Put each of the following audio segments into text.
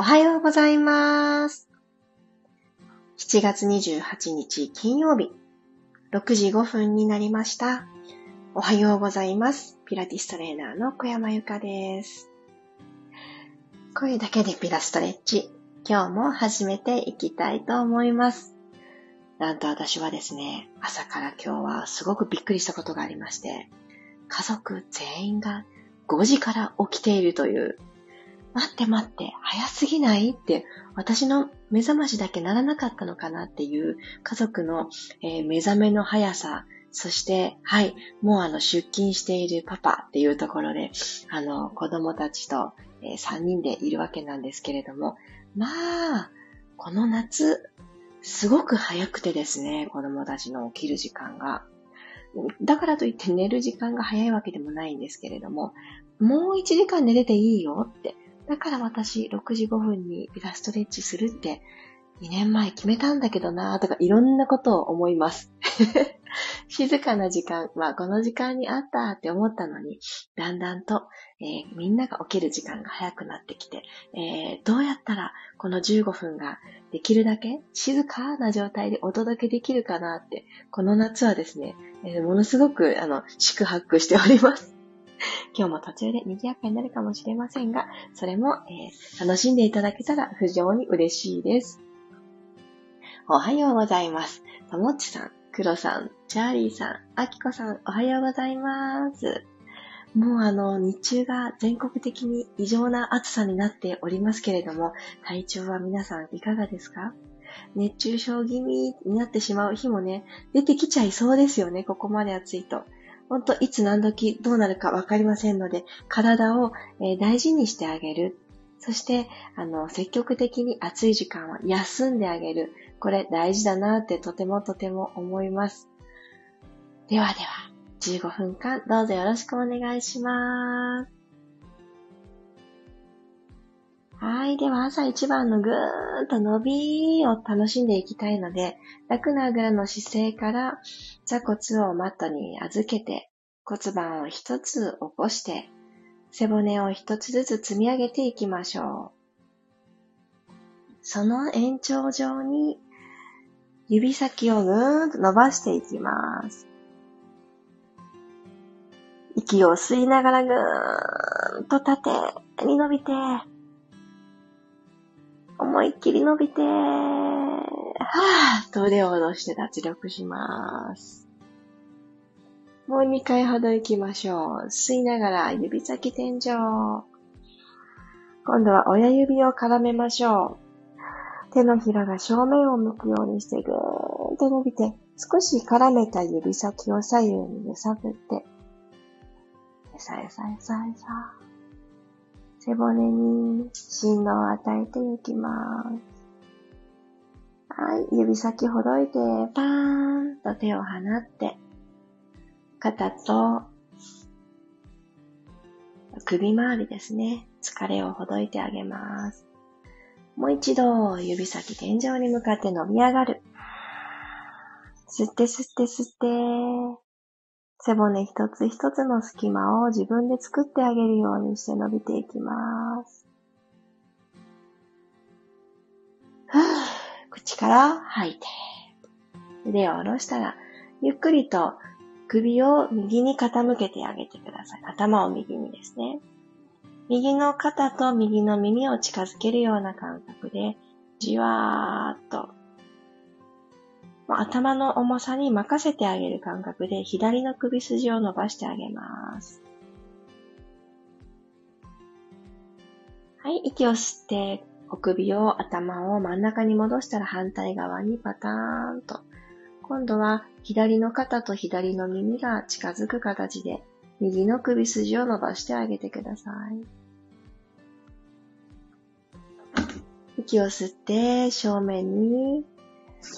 おはようございます。7月28日金曜日、6時5分になりました。おはようございます。ピラティストレーナーの小山由かです。声だけでピラストレッチ、今日も始めていきたいと思います。なんと私はですね、朝から今日はすごくびっくりしたことがありまして、家族全員が5時から起きているという、待って待って、早すぎない？って、私の目覚ましだけならなかったのかなっていう家族の、えー、目覚めの速さ、そして、はい、もうあの出勤しているパパっていうところで、あの子供たちと、えー、3人でいるわけなんですけれども、まあ、この夏、すごく早くてですね、子供たちの起きる時間が。だからといって寝る時間が早いわけでもないんですけれども、もう1時間寝れていいよって。だから私6時5分にピラストレッチするって2年前決めたんだけどなぁとかいろんなことを思います。静かな時間、まあこの時間にあったって思ったのに、だんだんと、えー、みんなが起きる時間が早くなってきて、えー、どうやったらこの15分ができるだけ静かな状態でお届けできるかなって、この夏はですね、えー、ものすごくあの宿泊しております。今日も途中で賑やかになるかもしれませんが、それも、えー、楽しんでいただけたら非常に嬉しいです。おはようございます。ともっちさん、クロさん、チャーリーさん、アキコさん、おはようございます。もうあの、日中が全国的に異常な暑さになっておりますけれども、体調は皆さんいかがですか？熱中症気味になってしまう日もね、出てきちゃいそうですよね、ここまで暑いと。本当、いつ何時どうなるかわかりませんので、体を、大事にしてあげる。そして、あの、積極的に暑い時間は休んであげる。これ大事だなってとてもとても思います。ではでは、15分間どうぞよろしくお願いします。はい。では、朝一番のぐーんと伸びを楽しんでいきたいので、楽なあぐらの姿勢から、座骨をマットに預けて、骨盤を一つ起こして、背骨を一つずつ積み上げていきましょう。その延長上に、指先をぐーんと伸ばしていきます。息を吸いながらぐーんと縦に伸びて、思いっきり伸びて、はぁ、と腕を下ろして脱力します。もう2回ほど行きましょう。吸いながら指先天井。今度は親指を絡めましょう。手のひらが正面を向くようにしてぐーんと伸びて、少し絡めた指先を左右に揺さぶって、さやさやさやさ。背骨に振動を与えていきます。はい、指先ほどいて、パーンと手を放って、肩と首周りですね。疲れをほどいてあげます。もう一度、指先天井に向かって伸び上がる。吸って吸って吸って、背骨一つ一つの隙間を自分で作ってあげるようにして伸びていきます。口から吐いて。腕を下ろしたら、ゆっくりと首を右に傾けてあげてください。頭を右にですね。右の肩と右の耳を近づけるような感覚で、じわーっと頭の重さに任せてあげる感覚で左の首筋を伸ばしてあげます。はい、息を吸って、お首を頭を真ん中に戻したら反対側にパターンと。今度は左の肩と左の耳が近づく形で右の首筋を伸ばしてあげてください。息を吸って正面に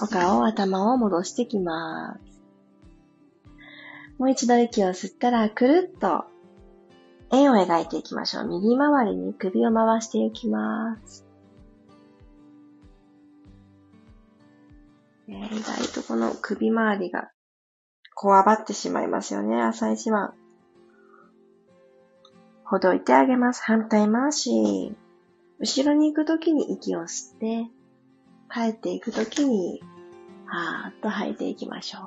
お顔、頭を戻してきます。もう一度息を吸ったら、くるっと円を描いていきましょう。右回りに首を回していきます。意外とこの首周りがこわばってしまいますよね、朝一番。ほどいてあげます。反対回し。後ろに行くときに息を吸って、帰っていくときに、はーっと吐いていきましょう。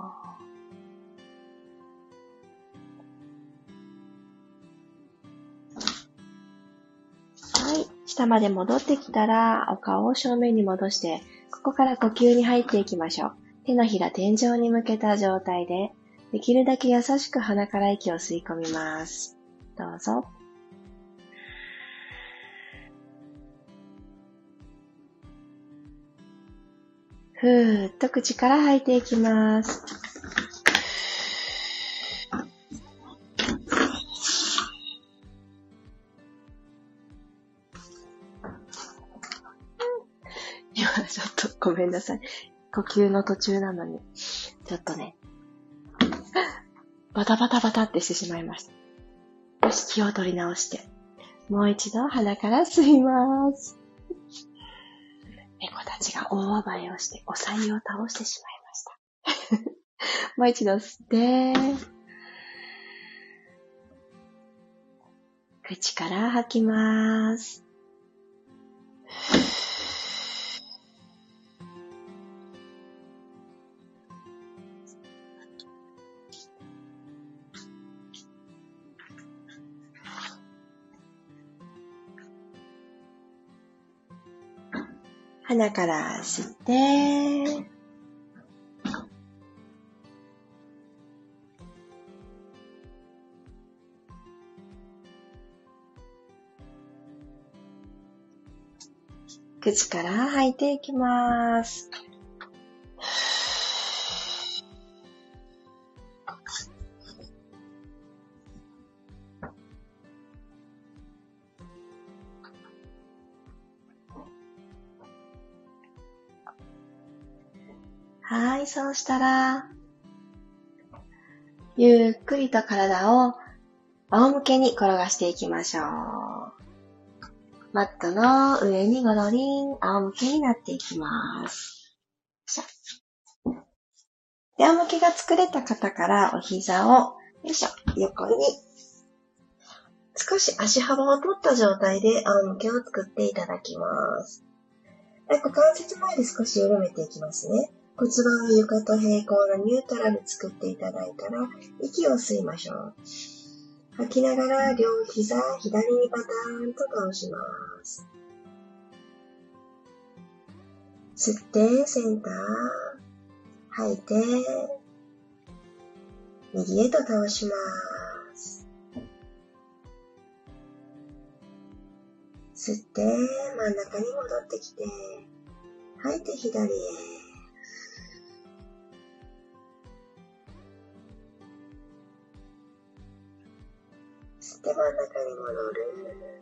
はい。下まで戻ってきたら、お顔を正面に戻して、ここから呼吸に入っていきましょう。手のひら天井に向けた状態で、できるだけ優しく鼻から息を吸い込みます。どうぞ。ふーっと口から吐いていきます。今ちょっとごめんなさい。呼吸の途中なのに、ちょっとね、バタバタバタってしてしまいました。よし、気を取り直して、もう一度鼻から吸います。猫たちが大暴れをして、おさゆを倒してしまいました。もう一度吸って、口から吐きます。鼻から吸って、口から吐いていきます。そしたら、ゆっくりと体を仰向けに転がしていきましょう。マットの上にゴロリン、仰向けになっていきます。で、仰向けが作れた方からお膝を、よいしょ、横に、少し足幅を取った状態で仰向けを作っていただきます。股関節前で少し緩めていきますね。骨盤を床と平行なニュートラル作っていただいたら、息を吸いましょう。吐きながら両膝左にパターンと倒します。吸ってセンター、吐いて、右へと倒します。吸って真ん中に戻ってきて、吐いて左へ。真ん中に戻る。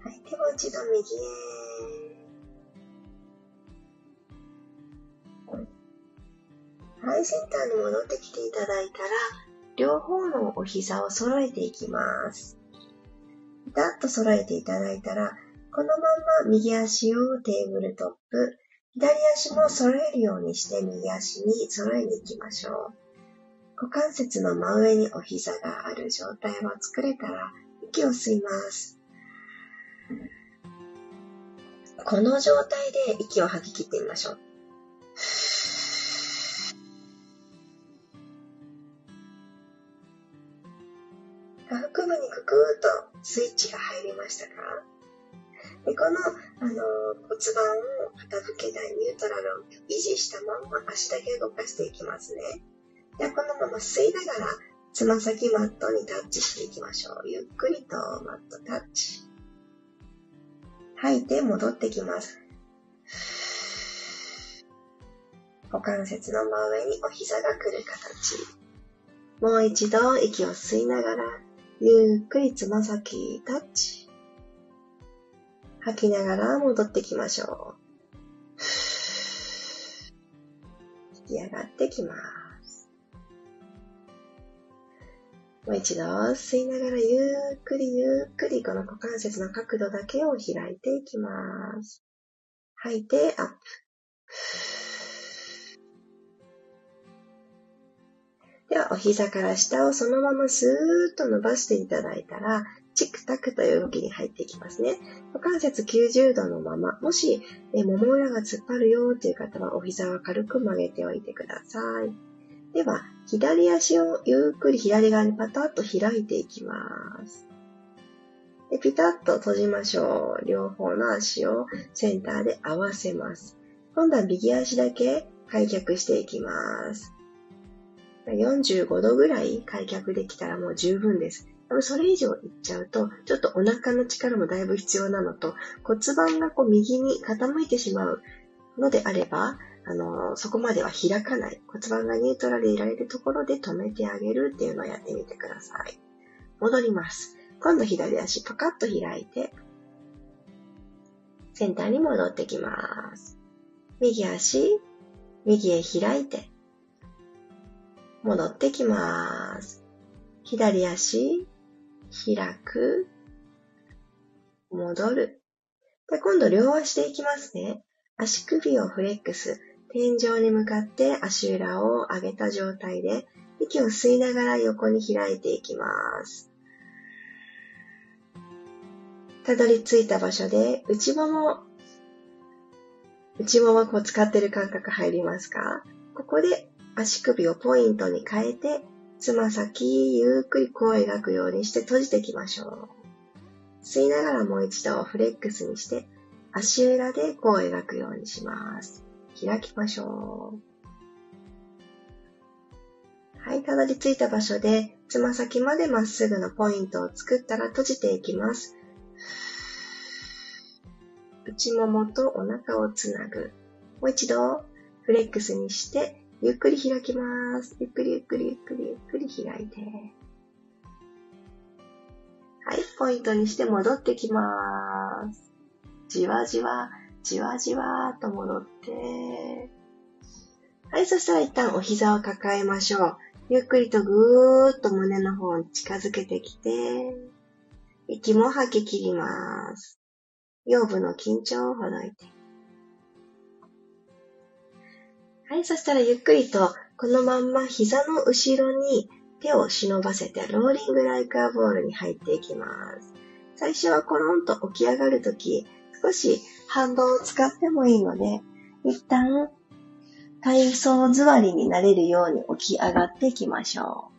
はい、でも一度右へ。はい、センターに戻ってきていただいたら、両方のお膝を揃えていきます。ピタッと揃えていただいたら、このまま右足をテーブルトップ、左足も揃えるようにして右足に揃えに行きましょう。股関節の真上にお膝がある状態を作れたら、息を吸います。この状態で息を吐き切ってみましょう。腹部にククーとスイッチが入りましたか？でこの、あの、骨盤を傾けないニュートラルを維持したまま足だけ動かしていきますね。ではこのまま吸いながら、つま先マットにタッチしていきましょう。ゆっくりとマットタッチ。吐いて戻ってきます。股関節の真上にお膝が来る形。もう一度息を吸いながら、ゆっくりつま先タッチ。吐きながら戻ってきましょう。引き上がってきます。もう一度吸いながらゆっくりゆっくりこの股関節の角度だけを開いていきます。吐いてアップ。では、お膝から下をそのままスーッと伸ばしていただいたら、チクタクという動きに入っていきますね。股関節90度のまま、もし、えもも裏が突っ張るよという方は、お膝は軽く曲げておいてください。では、左足をゆっくり左側にパタッと開いていきます。でピタッと閉じましょう。両方の足をセンターで合わせます。今度は右足だけ開脚していきます。45度ぐらい開脚できたらもう十分です。それ以上いっちゃうと、ちょっとお腹の力もだいぶ必要なのと、骨盤がこう右に傾いてしまうのであれば、あの、そこまでは開かない。骨盤がニュートラルでいられるところで止めてあげるっていうのをやってみてください。戻ります。今度左足パカッと開いて、センターに戻ってきます。右足、右へ開いて、戻ってきます。左足、開く、戻る。で今度両足でいきますね。足首をフレックス、天井に向かって足裏を上げた状態で、息を吸いながら横に開いていきます。たどり着いた場所で内もも、内ももこう使ってる感覚入りますか？ここで足首をポイントに変えて、つま先ゆっくりこう描くようにして閉じていきましょう。吸いながらもう一度フレックスにして、足裏でこう描くようにします。開きましょう。はい、たどり着いた場所で、つま先までまっすぐのポイントを作ったら閉じていきます。内ももとお腹をつなぐ。もう一度、フレックスにして、ゆっくり開きます。ゆっくりゆっくりゆっくりゆっくり開いて。はい、ポイントにして戻ってきます。じわじわ、じわじわと戻って。はい、そしたら一旦お膝を抱えましょう。ゆっくりとぐーっと胸の方に近づけてきて、息も吐き切ります。腰部の緊張をほどいて。はい、そしたらゆっくりとこのまんま膝の後ろに手を忍ばせてローリングライカーボールに入っていきます。最初はコロンと起き上がるとき、少し反動を使ってもいいので、一旦体操座りになれるように起き上がっていきましょ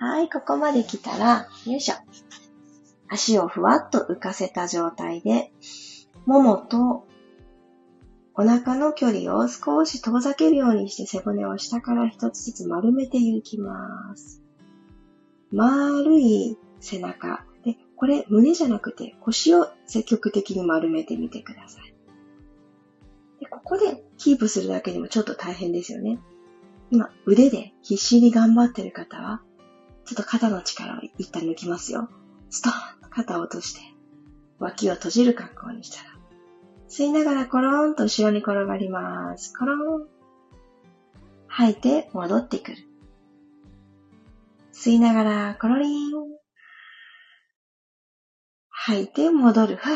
う。はい、ここまで来たら、よいしょ。足をふわっと浮かせた状態で、ももとお腹の距離を少し遠ざけるようにして背骨を下から一つずつ丸めていきます。丸い背中。これ胸じゃなくて腰を積極的に丸めてみてください。でここでキープするだけでもちょっと大変ですよね。今、腕で必死に頑張ってる方は、ちょっと肩の力を一旦抜きますよ。ストーンと肩を落として、脇を閉じる格好にしたら、吸いながらコローンと後ろに転がります。コローン。吐いて戻ってくる。吸いながらコロリン。吐いて戻る。ふう。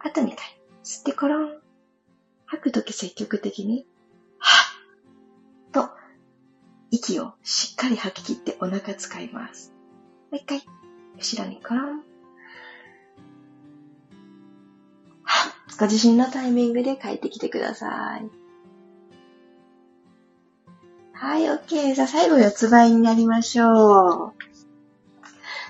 あと2回。吸ってコロン。吐くとき積極的に、はっと、息をしっかり吐き切ってお腹使います。もう一回。後ろにコロン。はっご自身のタイミングで帰ってきてください。はい、OK。じゃあ最後四つ倍になりましょう。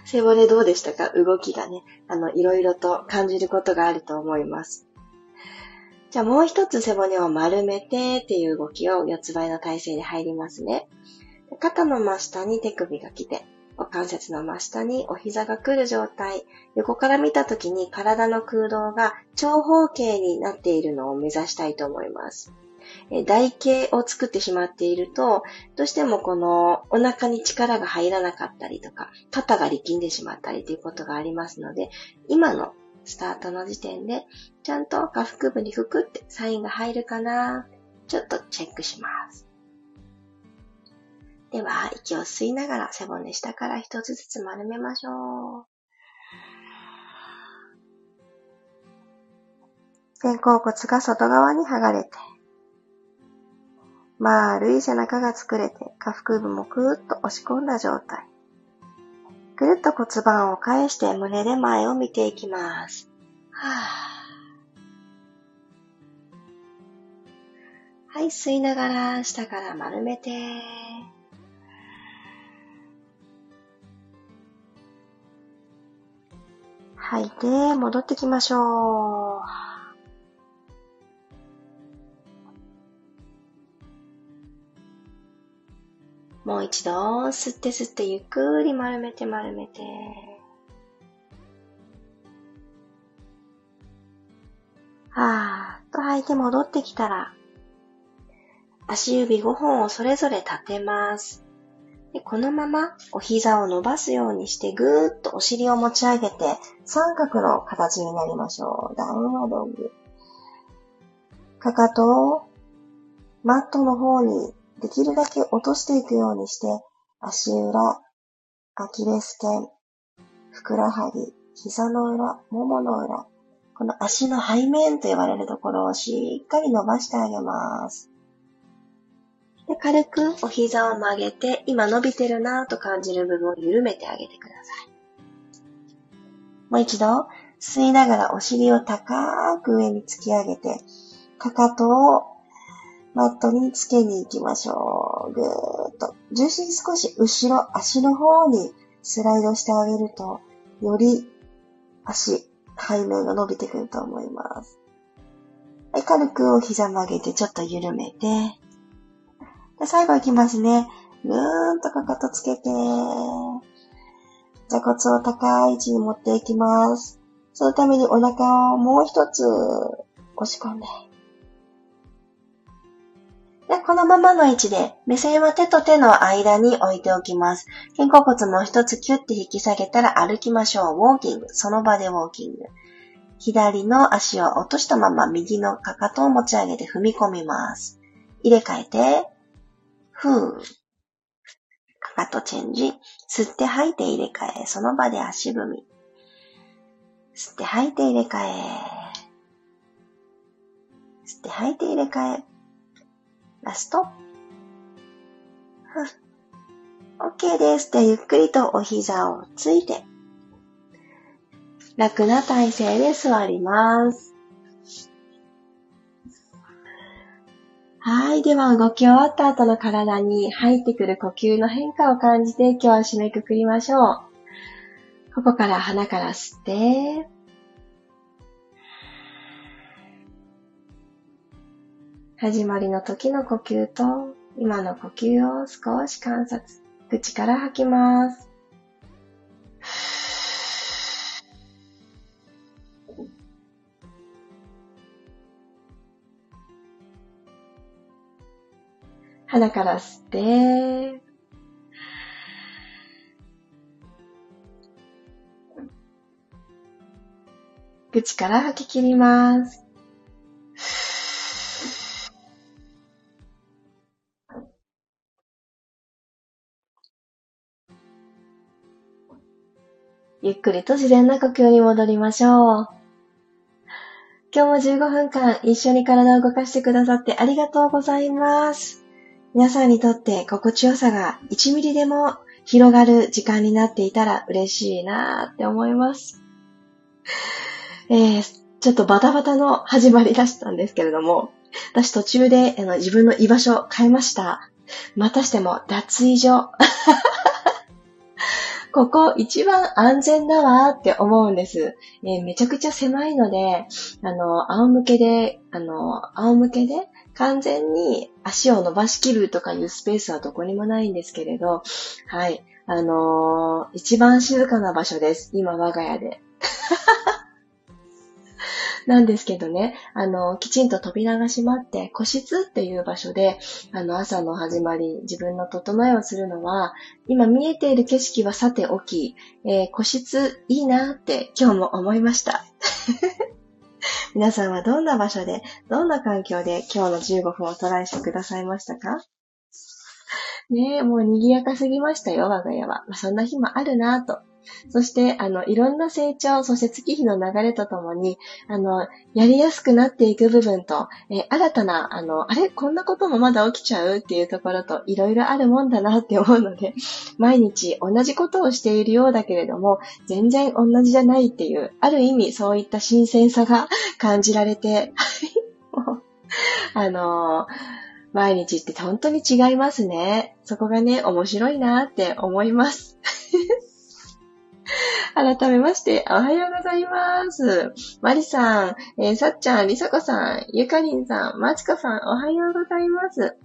背骨どうでしたか？動きがね、あの、いろいろと感じることがあると思います。じゃあもう一つ背骨を丸めてっていう動きを四つ倍の体勢に入りますね。肩の真下に手首が来て、股関節の真下にお膝が来る状態。横から見た時に体の空洞が長方形になっているのを目指したいと思います。台形を作ってしまっていると、どうしてもこのお腹に力が入らなかったりとか、肩が力んでしまったりということがありますので、今のスタートの時点で、ちゃんと下腹部にふくってサインが入るかな、ちょっとチェックします。では、息を吸いながら背骨下から一つずつ丸めましょう。肩甲骨が外側に剥がれて、丸い背中が作れて、下腹部もくーっと押し込んだ状態。ぐるっと骨盤を返して胸で前を見ていきます。ははい、吸いながら下から丸めて。吐いて戻ってきましょう。もう一度、吸って吸ってゆっくり丸めて丸めて。はーっと吐いて戻ってきたら、足指5本をそれぞれ立てます。でこのままお膝を伸ばすようにしてぐーっとお尻を持ち上げて三角の形になりましょう。ダウンワードグ。かかとをマットの方にできるだけ落としていくようにして、足裏、アキレス腱、ふくらはぎ、膝の裏、ももの裏、この足の背面と言われるところをしっかり伸ばしてあげます。で軽くお膝を曲げて、今伸びてるなぁと感じる部分を緩めてあげてください。もう一度、吸いながらお尻を高く上に突き上げて、かかとをマットにつけに行きましょう。ぐーっと。重心少し後ろ、足の方にスライドしてあげると、より足、背面が伸びてくると思います。はい、軽くお膝曲げてちょっと緩めて。で最後いきますね。ぐーんとかかとつけて。座骨を高い位置に持っていきます。そのためにお腹をもう一つ押し込んで。で、このままの位置で、目線は手と手の間に置いておきます。肩甲骨もう一つキュッて引き下げたら歩きましょう。ウォーキング。その場でウォーキング。左の足を落としたまま右のかかとを持ち上げて踏み込みます。入れ替えて、ふー。かかとチェンジ。吸って吐いて入れ替え。その場で足踏み。吸って吐いて入れ替え。吸って吐いて入れ替え。ラスト。OK です。で、ゆっくりとお膝をついて、楽な体勢で座ります。はい。では、動き終わった後の体に入ってくる呼吸の変化を感じて今日は締めくくりましょう。ここから鼻から吸って、始まりの時の呼吸と今の呼吸を少し観察。口から吐きます。鼻から吸って、口から吐き切ります。ゆっくりと自然な呼吸に戻りましょう。今日も15分間一緒に体を動かしてくださってありがとうございます。皆さんにとって心地よさが1ミリでも広がる時間になっていたら嬉しいなーって思います。えー、ちょっとバタバタの始まりだしたんですけれども、私途中であの自分の居場所を変えました。またしても脱衣所。ここ一番安全だわって思うんです。えー、めちゃくちゃ狭いので、あの、仰向けで、あの、仰向けで完全に足を伸ばしきるとかいうスペースはどこにもないんですけれど、はい。あのー、一番静かな場所です。今我が家で。なんですけどね、あの、きちんと扉が閉まって、個室っていう場所で、あの、朝の始まり、自分の整えをするのは、今見えている景色はさておき、えー、個室いいなって今日も思いました。皆さんはどんな場所で、どんな環境で今日の15分をトライしてくださいましたか？ねえ、もう賑やかすぎましたよ、我が家は。まあ、そんな日もあるなぁと。そして、あの、いろんな成長、そして月日の流れとともに、あの、やりやすくなっていく部分と、えー、新たな、あの、あれこんなこともまだ起きちゃうっていうところと、いろいろあるもんだなって思うので、毎日同じことをしているようだけれども、全然同じじゃないっていう、ある意味そういった新鮮さが 感じられて、あのー毎日って本当に違いますね。そこがね、面白いなって思います。改めまして、おはようございます。マリさん、えー、さっちゃん、りさこさん、ゆかりんさん、まちこさん、おはようございます。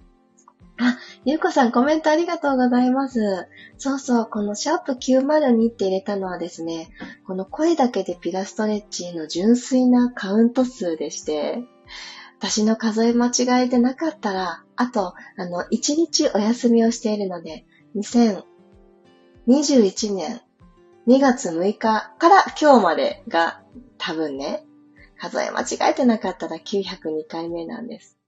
あ、ゆうこさんコメントありがとうございます。そうそう、このシャープ902って入れたのはですね、この声だけでピラストレッチの純粋なカウント数でして、私の数え間違えでなかったら、あと、あの、1日お休みをしているので、2021年2月6日から今日までが多分ね、数え間違えてなかったら902回目なんです。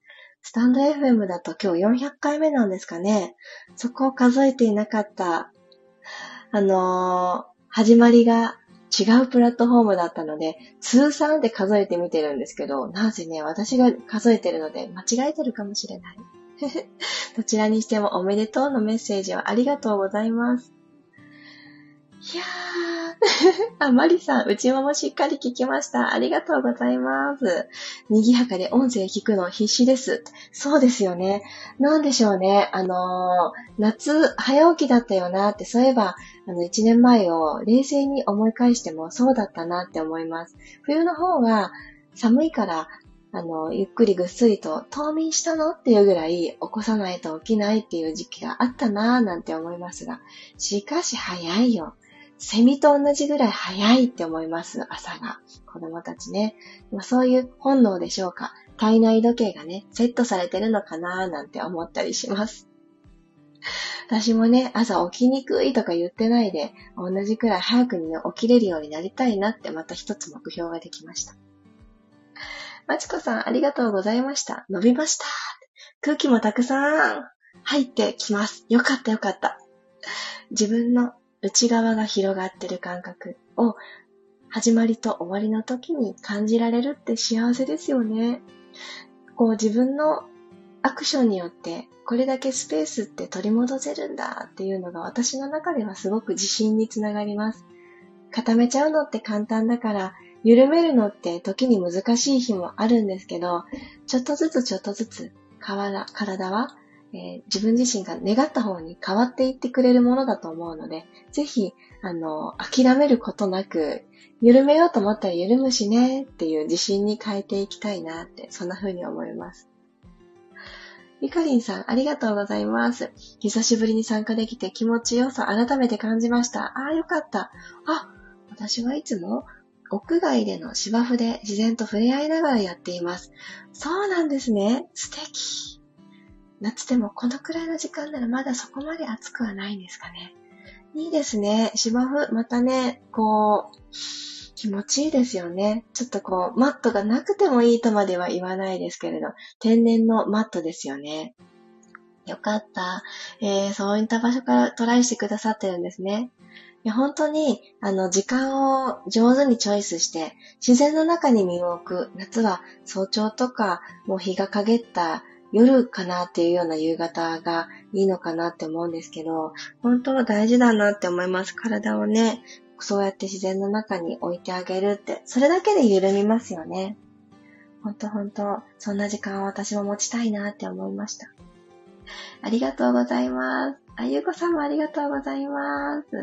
スタンド FM だと今日400回目なんですかね。そこを数えていなかった、あのー、始まりが違うプラットフォームだったので、通算で数えてみてるんですけど、なぜね、私が数えてるので間違えてるかもしれない。どちらにしてもおめでとうのメッセージをありがとうございます。いやー。あ、マリさん、内ももしっかり聞きました。ありがとうございます。賑やかで音声聞くの必死です。そうですよね。なんでしょうね。あのー、夏、早起きだったよなって、そういえば、あの、一年前を冷静に思い返してもそうだったなって思います。冬の方が寒いから、あの、ゆっくりぐっすりと冬眠したのっていうぐらい起こさないと起きないっていう時期があったなぁなんて思いますが、しかし早いよ。セミと同じぐらい早いって思います、朝が。子供たちね。まあ、そういう本能でしょうか。体内時計がね、セットされてるのかなーなんて思ったりします。私もね、朝起きにくいとか言ってないで、同じくらい早くに、ね、起きれるようになりたいなってまた一つ目標ができました。まちこさん、ありがとうございました。伸びました。空気もたくさん入ってきます。よかったよかった。自分の内側が広がってる感覚を始まりと終わりの時に感じられるって幸せですよね。こう自分のアクションによってこれだけスペースって取り戻せるんだっていうのが私の中ではすごく自信につながります。固めちゃうのって簡単だから緩めるのって時に難しい日もあるんですけど、ちょっとずつちょっとずつ体はえー、自分自身が願った方に変わっていってくれるものだと思うので、ぜひ、あの、諦めることなく、緩めようと思ったら緩むしねっていう自信に変えていきたいなって、そんな風に思います。ゆかりんさん、ありがとうございます。久しぶりに参加できて気持ちよさ改めて感じました。ああ、よかった。あ、私はいつも屋外での芝生で自然と触れ合いながらやっています。そうなんですね。素敵。夏でもこのくらいの時間ならまだそこまで暑くはないんですかね。いいですね。芝生、またね、こう、気持ちいいですよね。ちょっとこう、マットがなくてもいいとまでは言わないですけれど、天然のマットですよね。よかった。えー、そういった場所からトライしてくださってるんですね。いや本当に、あの、時間を上手にチョイスして、自然の中に身を置く。夏は早朝とか、もう日が陰った夜かなっていうような夕方がいいのかなって思うんですけど、本当は大事だなって思います。体をね、そうやって自然の中に置いてあげるって、それだけで緩みますよね。ほんとほんと、そんな時間を私も持ちたいなって思いました。ありがとうございます。あゆうこさんもありがとうございます。い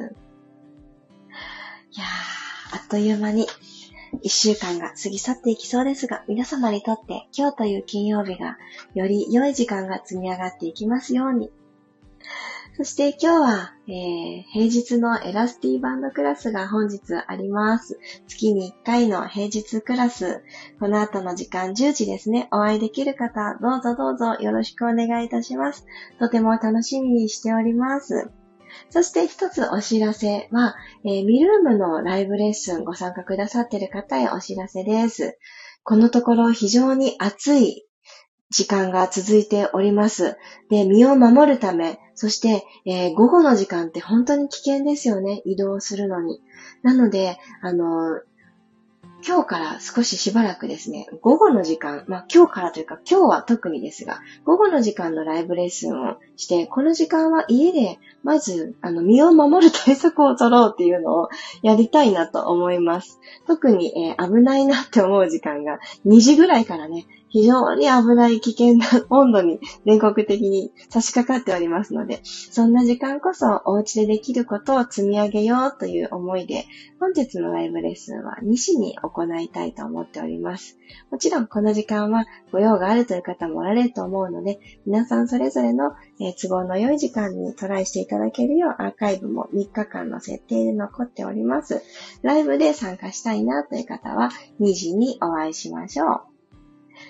やー、あっという間に一週間が過ぎ去っていきそうですが、皆様にとって今日という金曜日がより良い時間が積み上がっていきますように。そして今日は、えー、平日のエラスティバンドクラスが本日あります。月に1回の平日クラス。この後の時間10時ですね。お会いできる方、どうぞどうぞよろしくお願いいたします。とても楽しみにしております。そして一つお知らせは、えー、ミルームのライブレッスンご参加くださっている方へお知らせです。このところ非常に暑い時間が続いております。で、身を守るため、そして、えー、午後の時間って本当に危険ですよね。移動するのに。なので、あの今日から少ししばらくですね、午後の時間、まあ今日からというか今日は特にですが、午後の時間のライブレッスンをして、この時間は家でまず、あの、身を守る対策を取ろうっていうのをやりたいなと思います。特に、えー、危ないなって思う時間が2時ぐらいからね、非常に危ない危険な温度に全国的に差し掛かっておりますので、そんな時間こそお家でできることを積み上げようという思いで、本日のライブレッスンは西に行いたいと思っております。もちろんこの時間はご用があるという方もおられると思うので、皆さんそれぞれの都合の良い時間にトライしていただけるようアーカイブも3日間の設定で残っております。ライブで参加したいなという方は2時にお会いしましょう。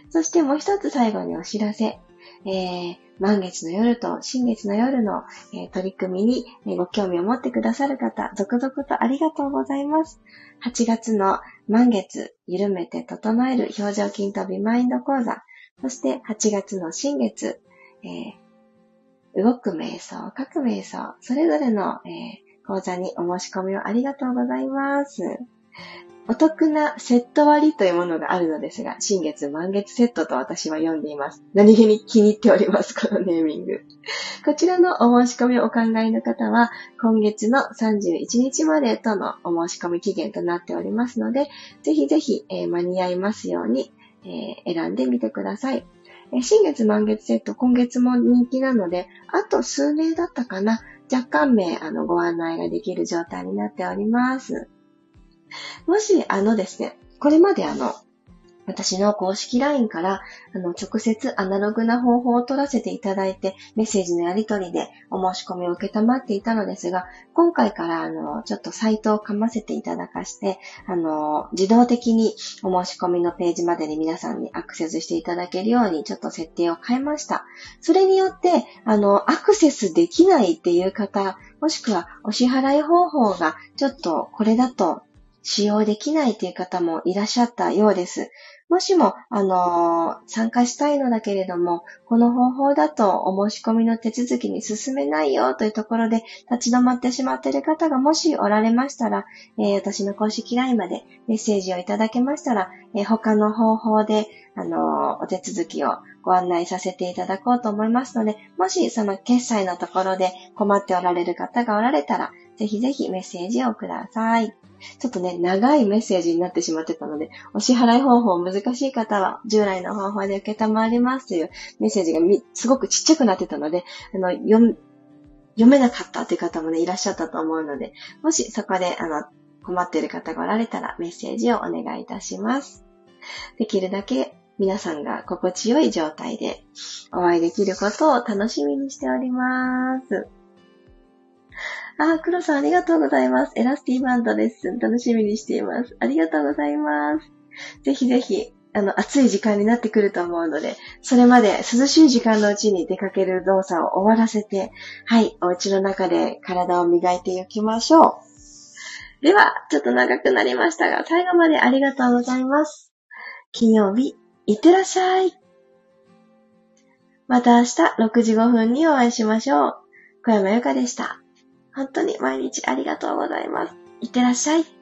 そしてもう一つ最後にお知らせ。えー、満月の夜と新月の夜の、えー、取り組みに、えー、ご興味を持ってくださる方、続々とありがとうございます。8月の満月、緩めて整える表情筋とビマインド講座、そして8月の新月、えー、動く瞑想、書く瞑想、それぞれの、え、講座にお申し込みをありがとうございます。お得なセット割というものがあるのですが、新月満月セットと私は読んでいます。何気に気に入っております、このネーミング。こちらのお申し込みをお考えの方は、今月の31日までとのお申し込み期限となっておりますので、ぜひぜひ、えー、間に合いますように、えー、選んでみてください。新月満月セット、今月も人気なので、あと数名だったかな、若干名、あの、ご案内ができる状態になっております。もし、あのですね、これまであの、私の公式 LINE から、あの、直接アナログな方法を取らせていただいて、メッセージのやり取りでお申し込みを受けたまっていたのですが、今回から、あの、ちょっとサイトをかませていただかして、あの、自動的にお申し込みのページまでに皆さんにアクセスしていただけるように、ちょっと設定を変えました。それによって、あの、アクセスできないっていう方、もしくはお支払い方法がちょっとこれだと使用できないという方もいらっしゃったようです。もしも、あのー、参加したいのだけれども、この方法だとお申し込みの手続きに進めないよというところで立ち止まってしまっている方がもしおられましたら、えー、私の公式 LINE までメッセージをいただけましたら、えー、他の方法で、あのお手続きをご案内させていただこうと思いますので、もしその決済のところで困っておられる方がおられたら、ぜひぜひメッセージをください。ちょっとね、長いメッセージになってしまってたので、お支払い方法難しい方は、従来の方法で受けたまわりますというメッセージがすごくちっちゃくなってたので、あの、読読めなかったという方もね、いらっしゃったと思うので、もしそこで、あの、困っている方がおられたらメッセージをお願いいたします。できるだけ皆さんが心地よい状態でお会いできることを楽しみにしております。あ、黒さんありがとうございます。エラスティバンドレッスン楽しみにしています。ありがとうございます。ぜひぜひ、あの、暑い時間になってくると思うので、それまで涼しい時間のうちに出かける動作を終わらせて、はい、お家の中で体を磨いていきましょう。では、ちょっと長くなりましたが、最後までありがとうございます。金曜日、いってらっしゃい。また明日6時5分にお会いしましょう。小山由かでした。本当に毎日ありがとうございます。いってらっしゃい。